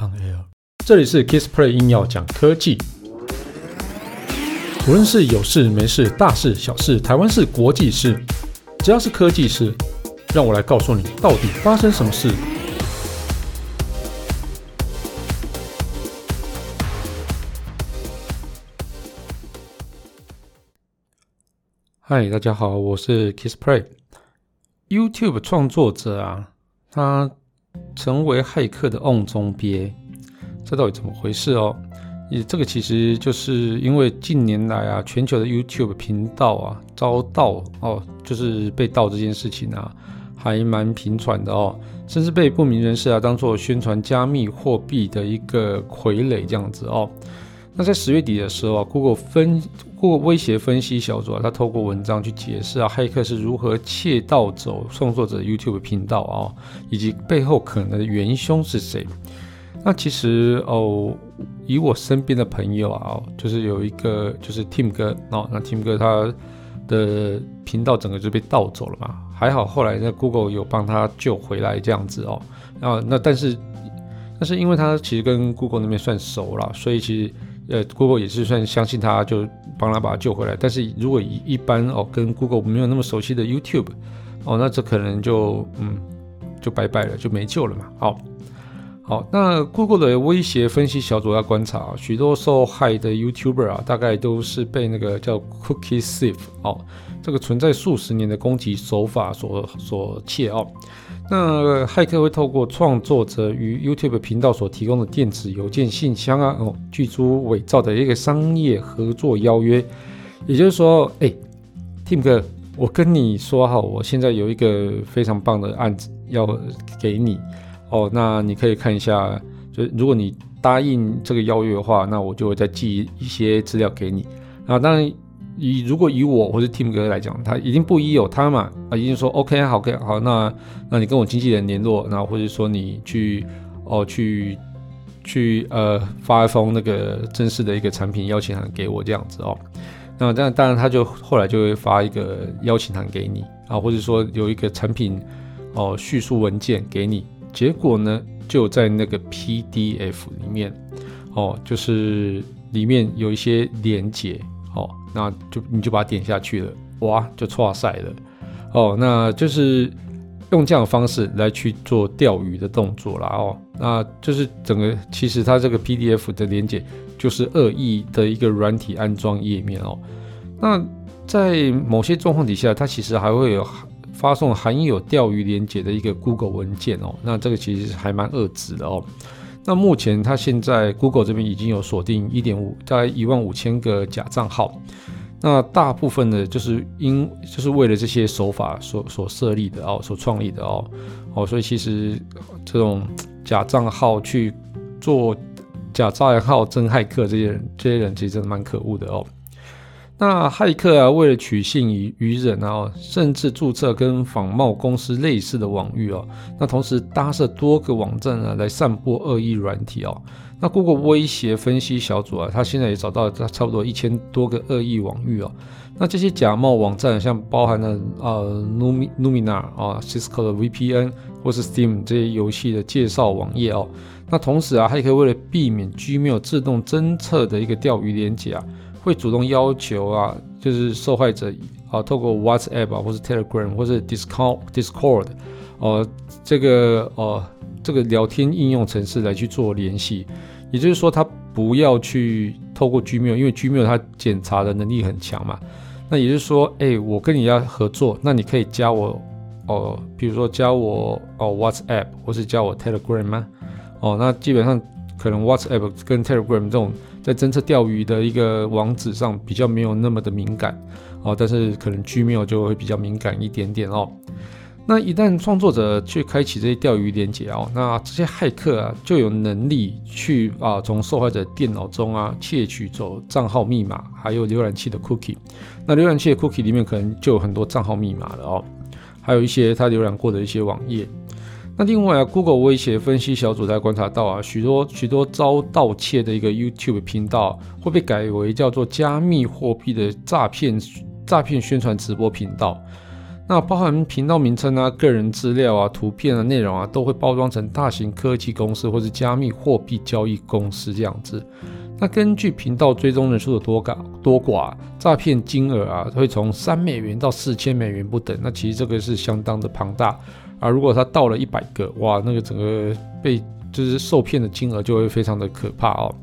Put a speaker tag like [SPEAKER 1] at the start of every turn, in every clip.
[SPEAKER 1] On Air，这里是 Kissplay 硬要讲科技，无论是有事没事、大事小事、台湾事、国际事，只要是科技事，让我来告诉你到底发生什么事。嗨，大家好，我是 Kissplay。YouTube 创作者啊，他成为骇客的瓮中鳖，这到底怎么回事哦？也这个其实就是因为近年来啊，全球的 YouTube 频道啊遭盗哦，就是被盗这件事情啊，还蛮频传的哦，甚至被不明人士啊当做宣传加密货币的一个傀儡这样子哦。那在十月底的时候啊，Google 分或威胁分析小组啊，他透过文章去解释啊，黑客是如何窃盗走创作者 YouTube 频道啊，以及背后可能的元凶是谁。那其实哦，以我身边的朋友啊，就是有一个就是 Tim 哥哦，那 Tim 哥他的频道整个就被盗走了嘛，还好后来那 Google 有帮他救回来这样子哦，那，那但是但是因为他其实跟 Google 那边算熟了，所以其实。呃，Google 也是算相信他，就帮他把他救回来。但是如果一一般哦，跟 Google 没有那么熟悉的 YouTube，哦，那这可能就嗯，就拜拜了，就没救了嘛。好，好，那 Google 的威胁分析小组要观察，许多受害的 YouTuber 啊，大概都是被那个叫 Cookie Thief 哦，这个存在数十年的攻击手法所所窃哦。那骇客会透过创作者与 YouTube 频道所提供的电子邮件信箱啊，哦，寄出伪造的一个商业合作邀约。也就是说，哎、，Tim 哥，我跟你说好，我现在有一个非常棒的案子要给你哦，那你可以看一下，就如果你答应这个邀约的话，那我就会再寄一些资料给你。啊，当然。以如果以我或者 Tim 哥来讲，他已经不依有他嘛，啊，已经说 OK 好，OK 好，那那你跟我经纪人联络，然后或者说你去哦去去呃发一封那个正式的一个产品邀请函给我这样子哦，那这样当然他就后来就会发一个邀请函给你啊，或者说有一个产品哦叙述文件给你，结果呢就在那个 PDF 里面哦，就是里面有一些连接。那就你就把它点下去了，哇，就错赛了。哦，那就是用这样的方式来去做钓鱼的动作啦。哦，那就是整个其实它这个 PDF 的连接就是恶意的一个软体安装页面哦。那在某些状况底下，它其实还会有发送含有钓鱼连接的一个 Google 文件哦。那这个其实还蛮恶质的哦。那目前，它现在 Google 这边已经有锁定一点五，大概一万五千个假账号。那大部分的，就是因就是为了这些手法所所设立的哦，所创立的哦哦，所以其实这种假账号去做假账号真骇客这些人，这些人其实真的蛮可恶的哦。那骇客啊，为了取信于于人啊，甚至注册跟仿冒公司类似的网域哦，那同时搭设多个网站啊，来散播恶意软体哦。那 Google 威胁分析小组啊，他现在也找到差不多一千多个恶意网域哦。那这些假冒网站，像包含了呃 Lumina 啊、Cisco 的 VPN 或是 Steam 这些游戏的介绍网页哦。那同时啊，骇客为了避免 Gmail 自动侦测的一个钓鱼连结啊。会主动要求啊，就是受害者啊，透过 WhatsApp 啊，或是 Telegram 或是 Discord Discord，哦，这个哦，这个聊天应用程式来去做联系。也就是说，他不要去透过 Gmail，因为 Gmail 它检查的能力很强嘛。那也就是说，哎，我跟你要合作，那你可以加我哦，比如说加我哦 WhatsApp 或是加我 Telegram 吗？哦，那基本上可能 WhatsApp 跟 Telegram 这种。在侦测钓鱼的一个网址上比较没有那么的敏感哦，但是可能 Gmail 就会比较敏感一点点哦。那一旦创作者去开启这些钓鱼连接哦，那这些骇客啊就有能力去啊从受害者电脑中啊窃取走账号密码，还有浏览器的 cookie。那浏览器的 cookie 里面可能就有很多账号密码了哦，还有一些他浏览过的一些网页。那另外啊，Google 威胁分析小组在观察到啊，许多许多遭盗窃的一个 YouTube 频道会被改为叫做加密货币的诈骗诈骗宣传直播频道。那包含频道名称啊、个人资料啊、图片啊、内容啊，都会包装成大型科技公司或是加密货币交易公司这样子。那根据频道追踪人数的多寡多寡，诈骗金额啊会从三美元到四千美元不等。那其实这个是相当的庞大啊。如果他到了一百个，哇，那个整个被就是受骗的金额就会非常的可怕哦。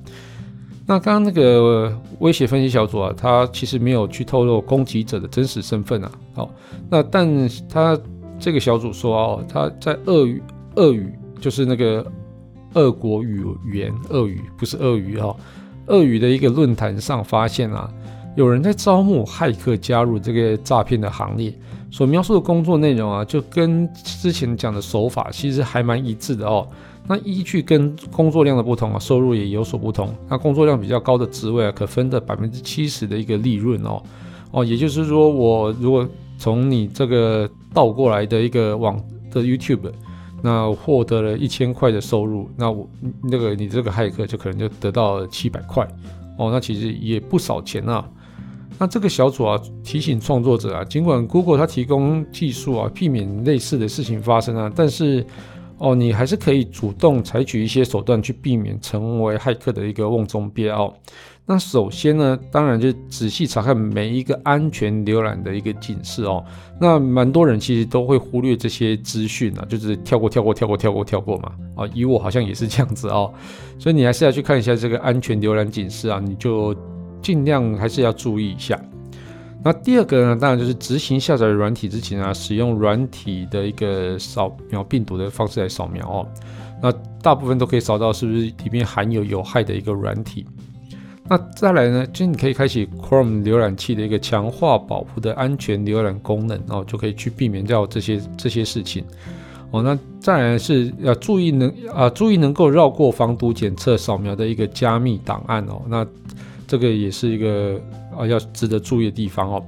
[SPEAKER 1] 那刚刚那个威胁分析小组啊，他其实没有去透露攻击者的真实身份啊。好，那但他这个小组说哦，他在俄语，俄语就是那个俄国语言，俄语不是鳄鱼哈，俄语的一个论坛上发现啊，有人在招募骇客加入这个诈骗的行列，所描述的工作内容啊，就跟之前讲的手法其实还蛮一致的哦。那依据跟工作量的不同啊，收入也有所不同。那工作量比较高的职位啊，可分的百分之七十的一个利润哦哦，也就是说，我如果从你这个倒过来的一个网的 YouTube，那获得了一千块的收入，那我那个你这个骇客就可能就得到七百块哦，那其实也不少钱啊。那这个小组啊，提醒创作者啊，尽管 Google 它提供技术啊，避免类似的事情发生啊，但是。哦，你还是可以主动采取一些手段去避免成为骇客的一个瓮中鳖哦。那首先呢，当然就仔细查看每一个安全浏览的一个警示哦。那蛮多人其实都会忽略这些资讯啊，就是跳过、跳过、跳过、跳过、跳过嘛。啊，以我好像也是这样子哦。所以你还是要去看一下这个安全浏览警示啊，你就尽量还是要注意一下。那第二个呢，当然就是执行下载软体之前啊，使用软体的一个扫描病毒的方式来扫描哦。那大部分都可以扫到是不是里面含有有害的一个软体。那再来呢，就你可以开启 Chrome 浏览器的一个强化保护的安全浏览功能哦，就可以去避免掉这些这些事情哦。那再来是要注意能啊，注意能够绕过防毒检测扫描的一个加密档案哦。那这个也是一个。啊，要值得注意的地方哦。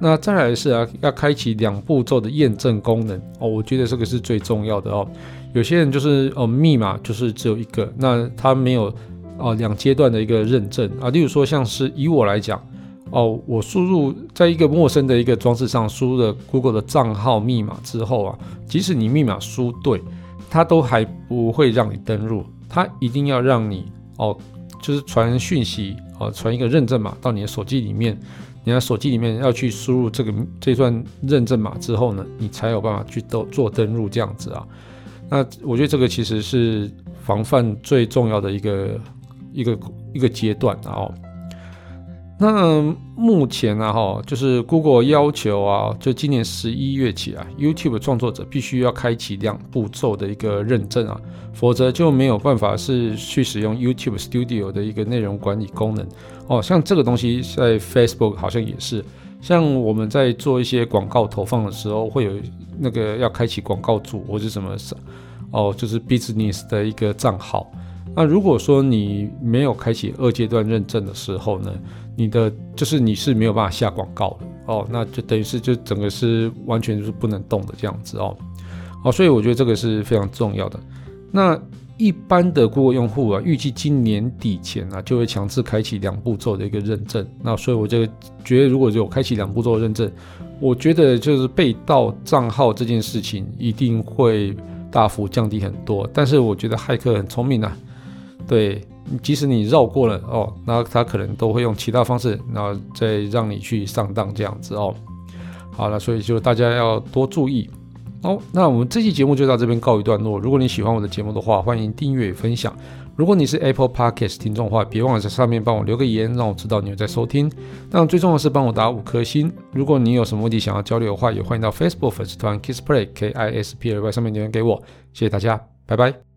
[SPEAKER 1] 那再来是啊，要开启两步骤的验证功能哦。我觉得这个是最重要的哦。有些人就是哦，密码就是只有一个，那他没有哦两阶段的一个认证啊。例如说，像是以我来讲哦，我输入在一个陌生的一个装置上输入了 Google 的账号密码之后啊，即使你密码输对，它都还不会让你登录，它一定要让你哦，就是传讯息。哦，传一个认证码到你的手机里面，你的手机里面要去输入这个这段认证码之后呢，你才有办法去都做登录这样子啊。那我觉得这个其实是防范最重要的一个一个一个阶段然后。那目前呢，哈，就是 Google 要求啊，就今年十一月起啊，YouTube 创作者必须要开启两步骤的一个认证啊，否则就没有办法是去使用 YouTube Studio 的一个内容管理功能哦。像这个东西在 Facebook 好像也是，像我们在做一些广告投放的时候，会有那个要开启广告主或者什么哦，就是 Business 的一个账号。那如果说你没有开启二阶段认证的时候呢，你的就是你是没有办法下广告的哦，那就等于是就整个是完全就是不能动的这样子哦，哦，所以我觉得这个是非常重要的。那一般的 Google 用户啊，预计今年底前啊就会强制开启两步骤的一个认证。那所以我就觉得，如果有开启两步骤认证，我觉得就是被盗账号这件事情一定会大幅降低很多。但是我觉得骇客很聪明啊，对。即使你绕过了哦，那他可能都会用其他方式，然后再让你去上当这样子哦。好了，所以就大家要多注意哦。那我们这期节目就到这边告一段落。如果你喜欢我的节目的话，欢迎订阅与分享。如果你是 Apple Podcast 听众的话，别忘了在上面帮我留个言，让我知道你有在收听。那最重要的是帮我打五颗星。如果你有什么问题想要交流的话，也欢迎到 Facebook 粉丝团 Kiss Play K I S P L Y 上面留言给我。谢谢大家，拜拜。